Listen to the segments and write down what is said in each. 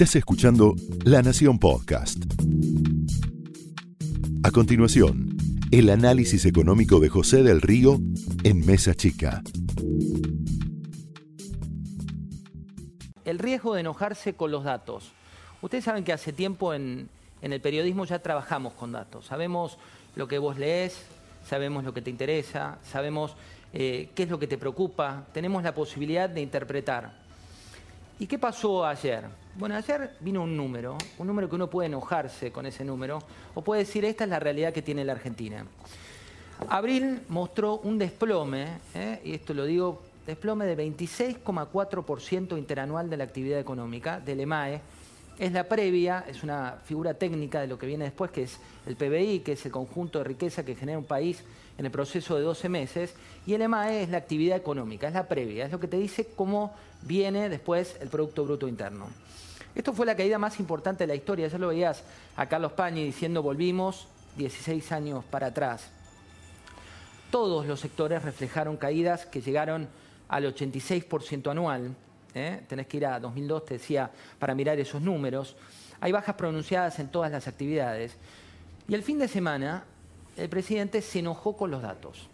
Estás escuchando La Nación Podcast. A continuación, el análisis económico de José del Río en Mesa Chica. El riesgo de enojarse con los datos. Ustedes saben que hace tiempo en, el periodismo ya trabajamos con datos. Sabemos lo que vos lees, sabemos lo que te interesa, sabemos eh, qué es lo que te preocupa, tenemos la posibilidad de interpretar. ¿Y qué pasó ayer? Bueno, ayer vino un número, un número que uno puede enojarse con ese número, o puede decir, esta es la realidad que tiene la Argentina. Abril mostró un desplome, ¿eh? y esto lo digo, desplome de 26,4% interanual de la actividad económica, del EMAE, es la previa, es una figura técnica de lo que viene después, que es el PBI, que es el conjunto de riqueza que genera un país en el proceso de 12 meses, y el EMAE es la actividad económica, es la previa, es lo que te dice cómo viene después el Producto Bruto Interno. Esto fue la caída más importante de la historia, ya lo veías a Carlos Pañi diciendo volvimos 16 años para atrás. Todos los sectores reflejaron caídas que llegaron al 86% anual, ¿eh? tenés que ir a 2002, te decía, para mirar esos números. Hay bajas pronunciadas en todas las actividades. Y el fin de semana, el presidente se enojó con los datos.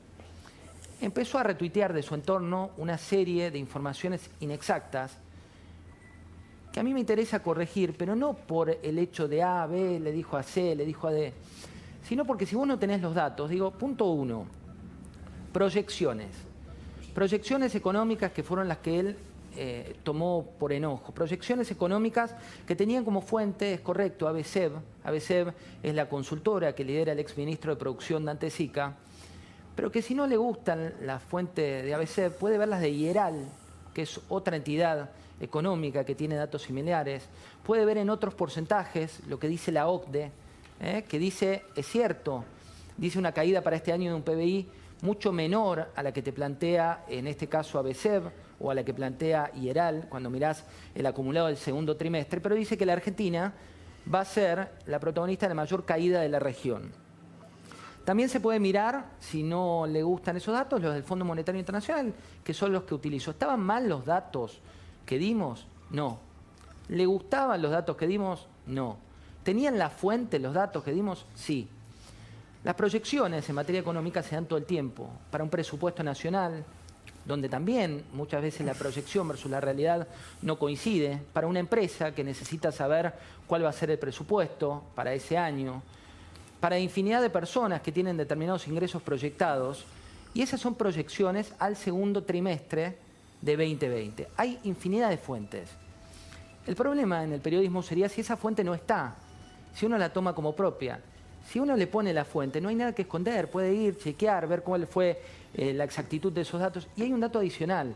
Empezó a retuitear de su entorno una serie de informaciones inexactas que a mí me interesa corregir, pero no por el hecho de A, B, le dijo a C, le dijo a D, sino porque si vos no tenés los datos, digo, punto uno, proyecciones. Proyecciones económicas que fueron las que él eh, tomó por enojo. Proyecciones económicas que tenían como fuente, es correcto, ABCEB. ABCEB es la consultora que lidera el exministro de Producción Dante Sica, pero que si no le gustan las fuentes de ABCEB, puede ver las de IERAL, que es otra entidad económica que tiene datos similares. Puede ver en otros porcentajes lo que dice la OCDE, eh, que dice, es cierto, dice una caída para este año de un PBI mucho menor a la que te plantea, en este caso, ABCEB o a la que plantea IERAL cuando mirás el acumulado del segundo trimestre, pero dice que la Argentina va a ser la protagonista de la mayor caída de la región. También se puede mirar, si no le gustan esos datos, los del Fondo Monetario Internacional, que son los que utilizo. ¿Estaban mal los datos que dimos? No. ¿Le gustaban los datos que dimos? No. ¿Tenían la fuente los datos que dimos? Sí. Las proyecciones en materia económica se dan todo el tiempo. Para un presupuesto nacional, donde también muchas veces la proyección versus la realidad no coincide. Para una empresa que necesita saber cuál va a ser el presupuesto para ese año. Para infinidad de personas que tienen determinados ingresos proyectados. Y esas son proyecciones al segundo trimestre de 2020. Hay infinidad de fuentes. El problema en el periodismo sería si esa fuente no está, si uno la toma como propia. Si uno le pone la fuente, no hay nada que esconder, puede ir, chequear, ver cuál fue eh, la exactitud de esos datos. Y hay un dato adicional.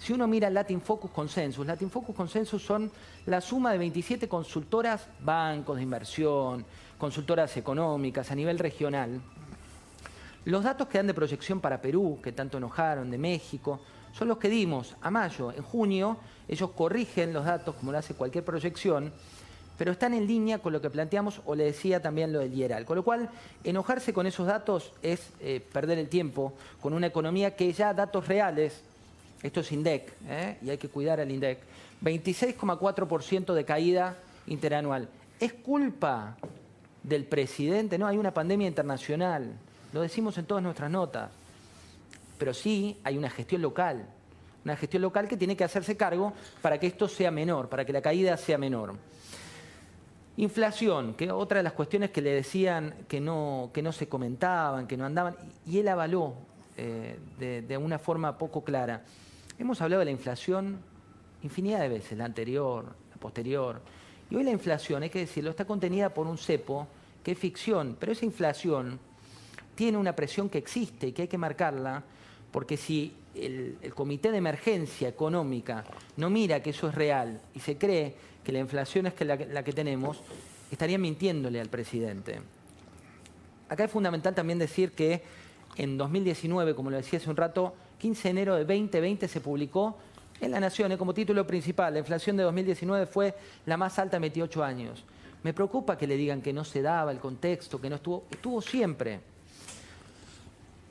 Si uno mira Latin Focus Consensus, Latin Focus Consensus son la suma de 27 consultoras, bancos de inversión, consultoras económicas a nivel regional. Los datos que dan de proyección para Perú, que tanto enojaron, de México, son los que dimos a mayo. En junio ellos corrigen los datos como lo hace cualquier proyección pero están en línea con lo que planteamos o le decía también lo del IERAL. Con lo cual, enojarse con esos datos es eh, perder el tiempo con una economía que ya datos reales, esto es INDEC, ¿eh? y hay que cuidar al INDEC, 26,4% de caída interanual. ¿Es culpa del presidente? No, hay una pandemia internacional, lo decimos en todas nuestras notas, pero sí hay una gestión local, una gestión local que tiene que hacerse cargo para que esto sea menor, para que la caída sea menor. Inflación, que otra de las cuestiones que le decían que no, que no se comentaban, que no andaban, y él avaló eh, de, una forma poco clara. Hemos hablado de la inflación infinidad de veces, la anterior, la posterior, y hoy la inflación, hay que decirlo, está contenida por un cepo que es ficción, pero esa inflación tiene una presión que existe y que hay que marcarla, porque si el, Comité de Emergencia Económica no mira que eso es real y se cree que la inflación es la, la que tenemos, estaría mintiéndole al presidente. Acá es fundamental también decir que en 2019, como lo decía hace un rato, 15 de enero de 2020 se publicó en La Nación como título principal, la inflación de 2019 fue la más alta en 28 años. Me preocupa que le digan que no se daba el contexto, que no estuvo, estuvo siempre.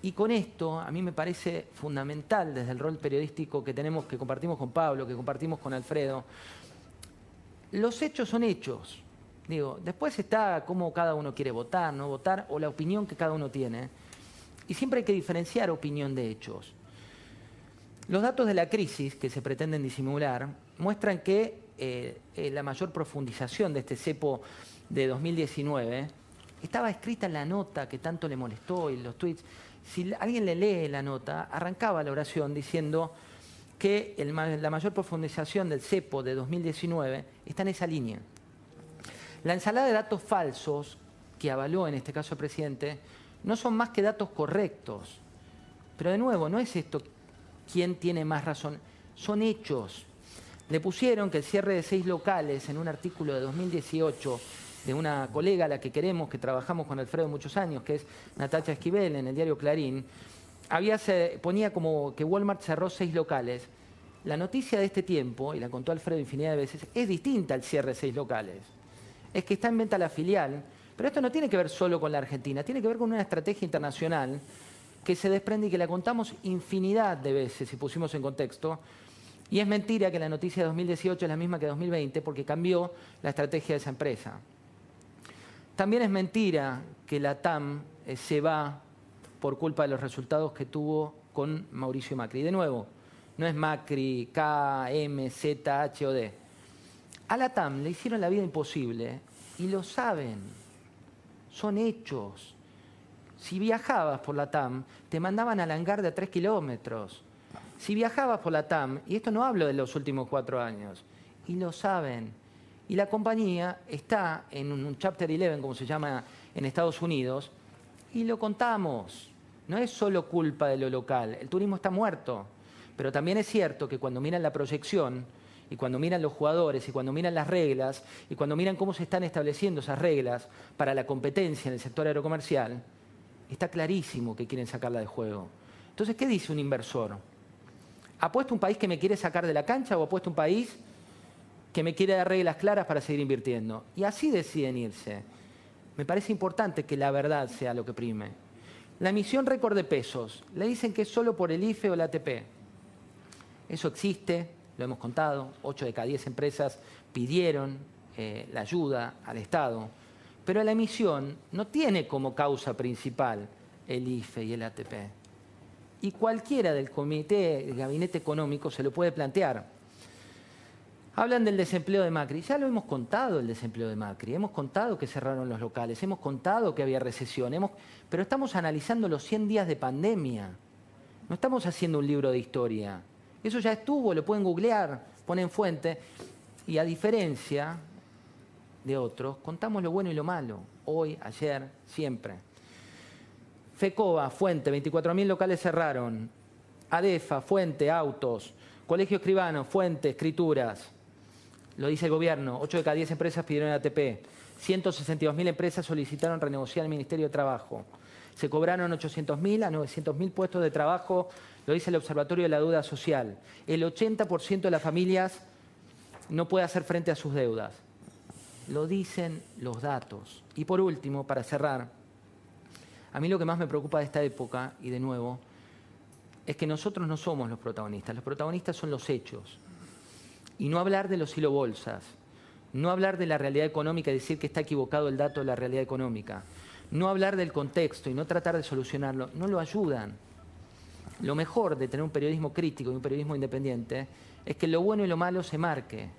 Y con esto a mí me parece fundamental desde el rol periodístico que tenemos, que compartimos con Pablo, que compartimos con Alfredo, los hechos son hechos. Digo, después está cómo cada uno quiere votar, no votar, o la opinión que cada uno tiene. Y siempre hay que diferenciar opinión de hechos. Los datos de la crisis que se pretenden disimular muestran que eh, eh, la mayor profundización de este cepo de 2019 estaba escrita en la nota que tanto le molestó y los tweets. Si alguien le lee la nota, arrancaba la oración diciendo que la mayor profundización del cepo de 2019 está en esa línea. La ensalada de datos falsos que avaló en este caso el presidente no son más que datos correctos. Pero de nuevo, no es esto quién tiene más razón, son hechos. Le pusieron que el cierre de seis locales en un artículo de 2018 de una colega a la que queremos, que trabajamos con Alfredo muchos años, que es Natacha Esquivel en el diario Clarín, había se, ponía como que Walmart cerró seis locales. La noticia de este tiempo, y la contó Alfredo infinidad de veces, es distinta al cierre de seis locales. Es que está en venta la filial, pero esto no tiene que ver solo con la Argentina, tiene que ver con una estrategia internacional que se desprende y que la contamos infinidad de veces si pusimos en contexto. Y es mentira que la noticia de 2018 es la misma que 2020 porque cambió la estrategia de esa empresa. También es mentira que la TAM eh, se va por culpa de los resultados que tuvo con Mauricio Macri. De nuevo, no es Macri, K, M, Z, H o D. A la TAM le hicieron la vida imposible y lo saben. Son hechos. Si viajabas por la TAM, te mandaban al hangar de a tres kilómetros. Si viajabas por la TAM, y esto no hablo de los últimos cuatro años, y lo saben. Y la compañía está en un Chapter 11, como se llama en Estados Unidos, y lo contamos. No es solo culpa de lo local, el turismo está muerto. Pero también es cierto que cuando miran la proyección, y cuando miran los jugadores, y cuando miran las reglas, y cuando miran cómo se están estableciendo esas reglas para la competencia en el sector aerocomercial, está clarísimo que quieren sacarla de juego. Entonces, ¿qué dice un inversor? ¿Apuesto un país que me quiere sacar de la cancha o apuesto un país que me quiere dar reglas claras para seguir invirtiendo? Y así deciden irse. Me parece importante que la verdad sea lo que prime. La emisión récord de pesos, le dicen que es solo por el IFE o la ATP. Eso existe, lo hemos contado, 8 de cada 10 empresas pidieron eh, la ayuda al Estado pero la emisión no tiene como causa principal el IFE y el ATP. Y cualquiera del comité, del gabinete económico, se lo puede plantear. Hablan del desempleo de Macri. Ya lo hemos contado el desempleo de Macri. Hemos contado que cerraron los locales. Hemos contado que había recesión. Pero estamos analizando los 100 días de pandemia. No estamos haciendo un libro de historia. Eso ya estuvo, lo pueden googlear, ponen fuente. Y a diferencia de otros, contamos lo bueno y lo malo, hoy, ayer, siempre. FECOBA, Fuente, 24.000 locales cerraron. ADEFA, Fuente, autos. Colegio Escribano, Fuente, escrituras. Lo dice el gobierno, 8 de cada 10 empresas pidieron ATP. 162.000 empresas solicitaron renegociar el Ministerio de Trabajo. Se cobraron 800.000 a 900.000 puestos de trabajo, lo dice el Observatorio de la Deuda Social. El 80% de las familias no puede hacer frente a sus deudas lo dicen los datos. Y por último, para cerrar, a mí lo que más me preocupa de esta época, y de nuevo, es que nosotros no somos los protagonistas, los protagonistas son los hechos. Y no hablar de los bolsas, no hablar de la realidad económica y decir que está equivocado el dato de la realidad económica, no hablar del contexto y no tratar de solucionarlo, no lo ayudan. Lo mejor de tener un periodismo crítico y un periodismo independiente es que lo bueno y lo malo se marque,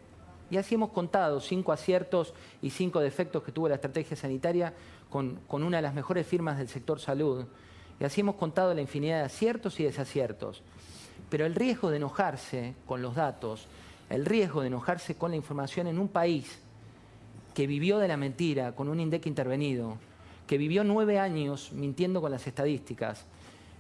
y así hemos contado cinco aciertos y cinco defectos que tuvo la estrategia sanitaria con, una de las mejores firmas del sector salud. Y así hemos contado la infinidad de aciertos y desaciertos. Pero el riesgo de enojarse con los datos, el riesgo de enojarse con la información en un país que vivió de la mentira con un INDEC intervenido, que vivió nueve años mintiendo con las estadísticas,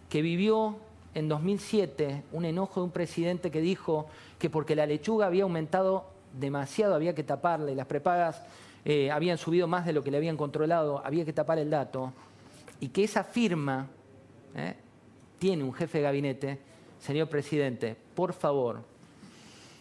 que vivió en 2007 un enojo de un presidente que dijo que porque la lechuga había aumentado demasiado, había que taparle, las prepagas eh, habían subido más de lo que le habían controlado, había que tapar el dato, y que esa firma eh, tiene un jefe de gabinete, señor presidente, por favor,